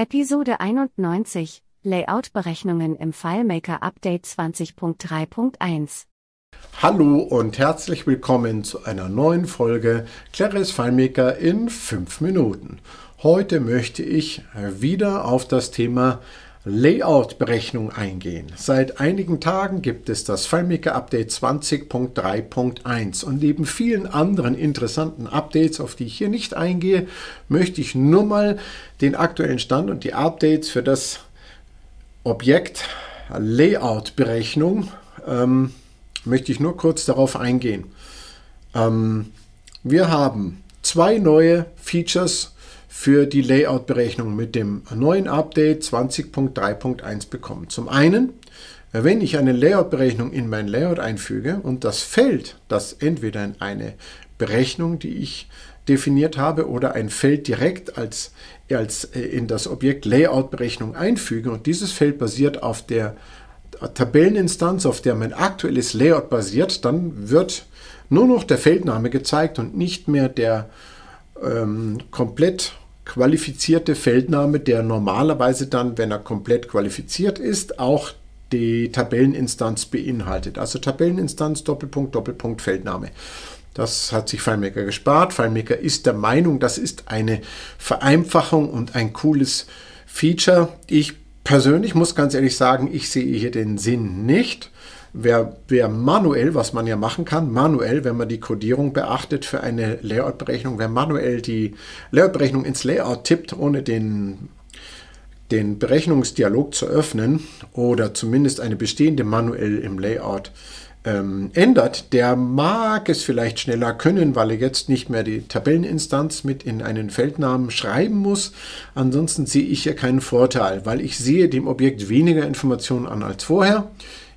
Episode 91 Layout-Berechnungen im FileMaker Update 20.3.1 Hallo und herzlich willkommen zu einer neuen Folge Claris FileMaker in 5 Minuten. Heute möchte ich wieder auf das Thema Layout-Berechnung eingehen. Seit einigen Tagen gibt es das FileMaker Update 20.3.1 und neben vielen anderen interessanten Updates, auf die ich hier nicht eingehe, möchte ich nur mal den aktuellen Stand und die Updates für das Objekt Layout-Berechnung ähm, möchte ich nur kurz darauf eingehen. Ähm, wir haben zwei neue Features für die Layout-Berechnung mit dem neuen Update 20.3.1 bekommen. Zum einen, wenn ich eine Layout-Berechnung in mein Layout einfüge und das Feld, das entweder in eine Berechnung, die ich definiert habe, oder ein Feld direkt als, als äh, in das Objekt Layout-Berechnung einfüge und dieses Feld basiert auf der Tabelleninstanz, auf der mein aktuelles Layout basiert, dann wird nur noch der Feldname gezeigt und nicht mehr der ähm, komplett qualifizierte Feldname, der normalerweise dann, wenn er komplett qualifiziert ist, auch die Tabelleninstanz beinhaltet. Also Tabelleninstanz, Doppelpunkt, Doppelpunkt, Feldname. Das hat sich FileMaker gespart. FileMaker ist der Meinung, das ist eine Vereinfachung und ein cooles Feature. Ich persönlich muss ganz ehrlich sagen, ich sehe hier den Sinn nicht. Wer, wer manuell, was man ja machen kann, manuell, wenn man die Codierung beachtet für eine Layout-Berechnung, wer manuell die Layout-Berechnung ins Layout tippt, ohne den, den Berechnungsdialog zu öffnen oder zumindest eine bestehende manuell im Layout ähm, ändert, der mag es vielleicht schneller können, weil er jetzt nicht mehr die Tabelleninstanz mit in einen Feldnamen schreiben muss. Ansonsten sehe ich hier keinen Vorteil, weil ich sehe dem Objekt weniger Informationen an als vorher.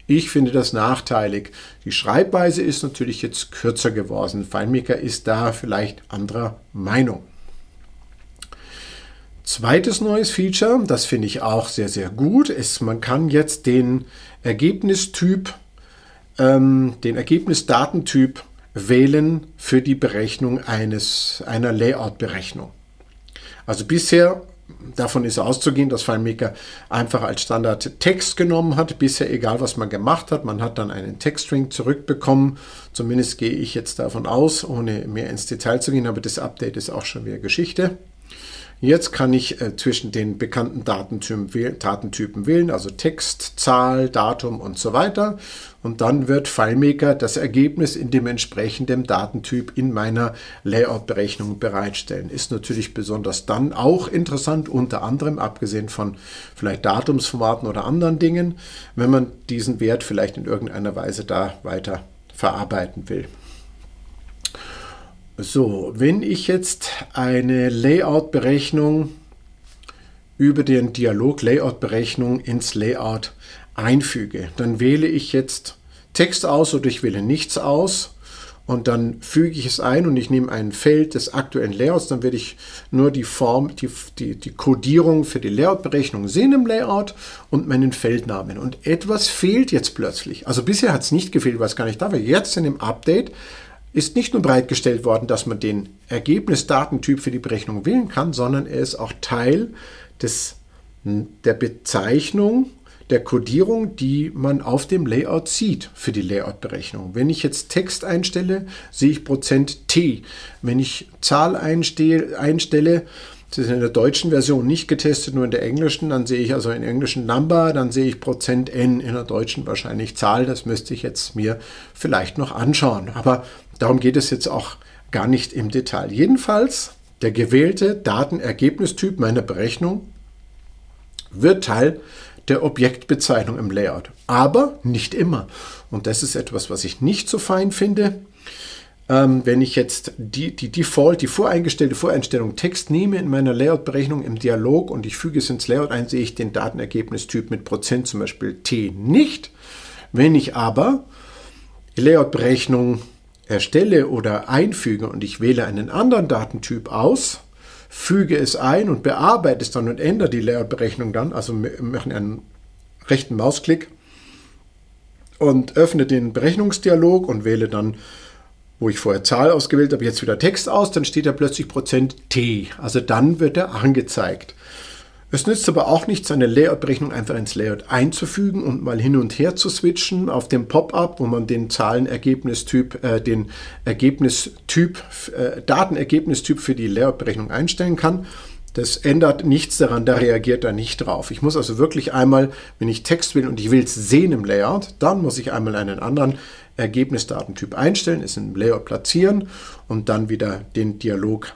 Ich finde das nachteilig. Die Schreibweise ist natürlich jetzt kürzer geworden. FileMaker ist da vielleicht anderer Meinung. Zweites neues Feature, das finde ich auch sehr, sehr gut, ist, man kann jetzt den Ergebnistyp, ähm, den Ergebnisdatentyp wählen für die Berechnung eines, einer Layout-Berechnung. Also bisher davon ist auszugehen, dass FileMaker einfach als Standard Text genommen hat. Bisher egal, was man gemacht hat, man hat dann einen Textstring zurückbekommen. Zumindest gehe ich jetzt davon aus, ohne mehr ins Detail zu gehen, aber das Update ist auch schon wieder Geschichte. Jetzt kann ich äh, zwischen den bekannten Datentypen, Datentypen wählen, also Text, Zahl, Datum und so weiter. Und dann wird FileMaker das Ergebnis in dem entsprechenden Datentyp in meiner Layout-Berechnung bereitstellen. Ist natürlich besonders dann auch interessant, unter anderem abgesehen von vielleicht Datumsformaten oder anderen Dingen, wenn man diesen Wert vielleicht in irgendeiner Weise da weiter verarbeiten will. So, wenn ich jetzt eine Layout-Berechnung über den Dialog Layout-Berechnung ins Layout einfüge, dann wähle ich jetzt Text aus oder ich wähle nichts aus und dann füge ich es ein und ich nehme ein Feld des aktuellen Layouts, dann werde ich nur die Form, die, die, die Codierung für die Layout-Berechnung sehen im Layout und meinen Feldnamen. Und etwas fehlt jetzt plötzlich. Also bisher hat es nicht gefehlt, es gar nicht da war. Jetzt in dem Update ist nicht nur bereitgestellt worden, dass man den Ergebnisdatentyp für die Berechnung wählen kann, sondern er ist auch Teil des, der Bezeichnung der Codierung, die man auf dem Layout sieht für die Layout-Berechnung. Wenn ich jetzt Text einstelle, sehe ich Prozent %t. Wenn ich Zahl einstelle, das ist in der deutschen Version nicht getestet, nur in der englischen. Dann sehe ich also in englischen Number, dann sehe ich Prozent %n, in der deutschen wahrscheinlich Zahl. Das müsste ich jetzt mir vielleicht noch anschauen. Aber darum geht es jetzt auch gar nicht im Detail. Jedenfalls, der gewählte Datenergebnistyp meiner Berechnung wird Teil der Objektbezeichnung im Layout. Aber nicht immer. Und das ist etwas, was ich nicht so fein finde. Ähm, wenn ich jetzt die, die Default, die voreingestellte Voreinstellung Text nehme in meiner Layout-Berechnung im Dialog und ich füge es ins Layout ein, sehe ich den Datenergebnistyp mit Prozent, zum Beispiel T, nicht. Wenn ich aber die Layout-Berechnung erstelle oder einfüge und ich wähle einen anderen Datentyp aus, füge es ein und bearbeite es dann und ändere die Layout-Berechnung dann, also machen einen rechten Mausklick und öffne den Berechnungsdialog und wähle dann wo ich vorher Zahl ausgewählt habe, jetzt wieder Text aus, dann steht da plötzlich Prozent T. Also dann wird er angezeigt. Es nützt aber auch nichts, eine Layout-Berechnung einfach ins Layout einzufügen und mal hin und her zu switchen auf dem Pop-up, wo man den Zahlenergebnistyp, äh, den Ergebnistyp, äh, Datenergebnistyp für die Layout-Berechnung einstellen kann. Das ändert nichts daran, da reagiert er nicht drauf. Ich muss also wirklich einmal, wenn ich Text will und ich will es sehen im Layout, dann muss ich einmal einen anderen Ergebnisdatentyp einstellen, es im Layout platzieren und dann wieder den Dialog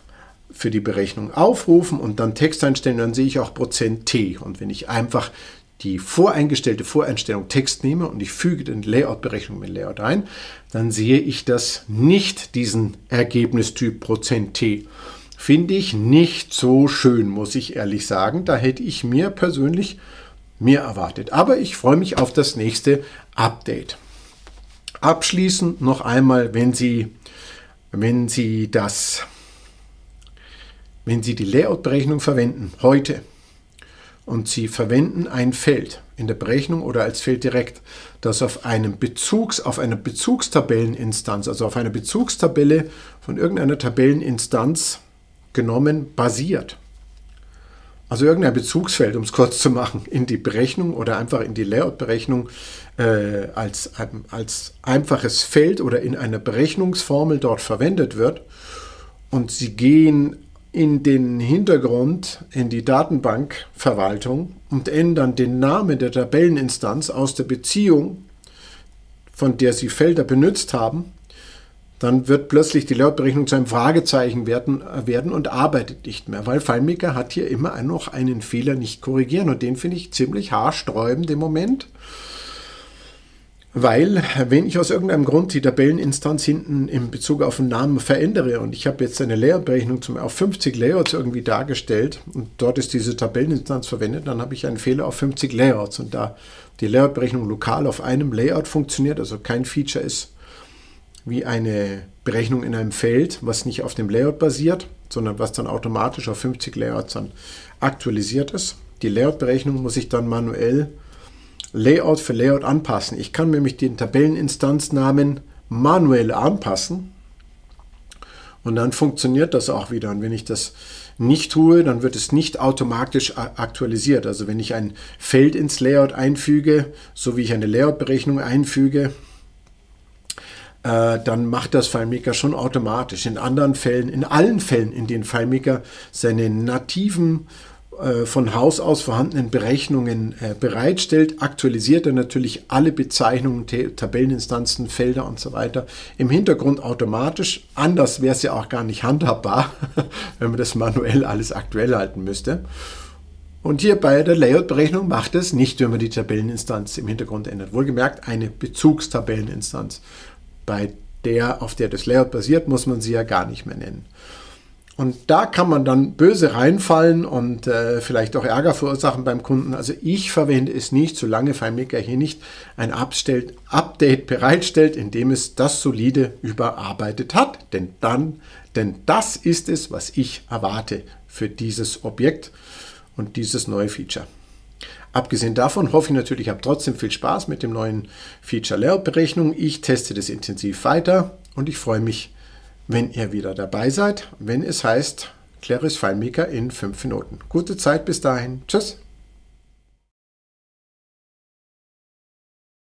für die Berechnung aufrufen und dann Text einstellen, dann sehe ich auch Prozent %t. Und wenn ich einfach die voreingestellte Voreinstellung Text nehme und ich füge den Layout-Berechnung mit Layout ein, dann sehe ich das nicht, diesen Ergebnistyp Prozent %t. Finde ich nicht so schön, muss ich ehrlich sagen. Da hätte ich mir persönlich mehr erwartet. Aber ich freue mich auf das nächste Update. Abschließend noch einmal, wenn Sie, wenn Sie das, wenn Sie die Layout-Berechnung verwenden, heute, und Sie verwenden ein Feld in der Berechnung oder als Feld direkt, das auf einem Bezugs, auf einer Bezugstabelleninstanz, also auf einer Bezugstabelle von irgendeiner Tabelleninstanz genommen basiert. Also irgendein Bezugsfeld, um es kurz zu machen, in die Berechnung oder einfach in die Layout-Berechnung äh, als, als einfaches Feld oder in einer Berechnungsformel dort verwendet wird. Und Sie gehen in den Hintergrund, in die Datenbankverwaltung und ändern den Namen der Tabelleninstanz aus der Beziehung, von der Sie Felder benutzt haben, dann wird plötzlich die Lautberechnung zu einem Fragezeichen werden, werden und arbeitet nicht mehr, weil FileMaker hat hier immer noch einen Fehler nicht korrigieren und den finde ich ziemlich haarsträubend im Moment. Weil, wenn ich aus irgendeinem Grund die Tabelleninstanz hinten in Bezug auf den Namen verändere und ich habe jetzt eine Layout-Berechnung auf 50 Layouts irgendwie dargestellt und dort ist diese Tabelleninstanz verwendet, dann habe ich einen Fehler auf 50 Layouts und da die Layout-Berechnung lokal auf einem Layout funktioniert, also kein Feature ist wie eine Berechnung in einem Feld, was nicht auf dem Layout basiert, sondern was dann automatisch auf 50 Layouts dann aktualisiert ist. Die Layout-Berechnung muss ich dann manuell Layout für Layout anpassen. Ich kann nämlich den Tabelleninstanznamen manuell anpassen und dann funktioniert das auch wieder. Und wenn ich das nicht tue, dann wird es nicht automatisch aktualisiert. Also wenn ich ein Feld ins Layout einfüge, so wie ich eine Layout-Berechnung einfüge, äh, dann macht das FileMaker schon automatisch. In anderen Fällen, in allen Fällen, in denen FileMaker seine nativen äh, von Haus aus vorhandenen Berechnungen äh, bereitstellt, aktualisiert er natürlich alle Bezeichnungen, Tabelleninstanzen, Felder und so weiter im Hintergrund automatisch. Anders wäre es ja auch gar nicht handhabbar, wenn man das manuell alles aktuell halten müsste. Und hier bei der Layout-Berechnung macht es nicht, wenn man die Tabelleninstanz im Hintergrund ändert. Wohlgemerkt eine Bezugstabelleninstanz. Bei der, auf der das Layout basiert, muss man sie ja gar nicht mehr nennen. Und da kann man dann böse reinfallen und äh, vielleicht auch Ärger verursachen beim Kunden. Also ich verwende es nicht, solange FileMaker hier nicht ein Update bereitstellt, indem es das solide überarbeitet hat. Denn dann, denn das ist es, was ich erwarte für dieses Objekt und dieses neue Feature. Abgesehen davon hoffe ich natürlich, ihr habt trotzdem viel Spaß mit dem neuen Feature Layout-Berechnung. Ich teste das intensiv weiter und ich freue mich, wenn ihr wieder dabei seid, wenn es heißt Claris FileMaker in 5 Minuten. Gute Zeit bis dahin. Tschüss.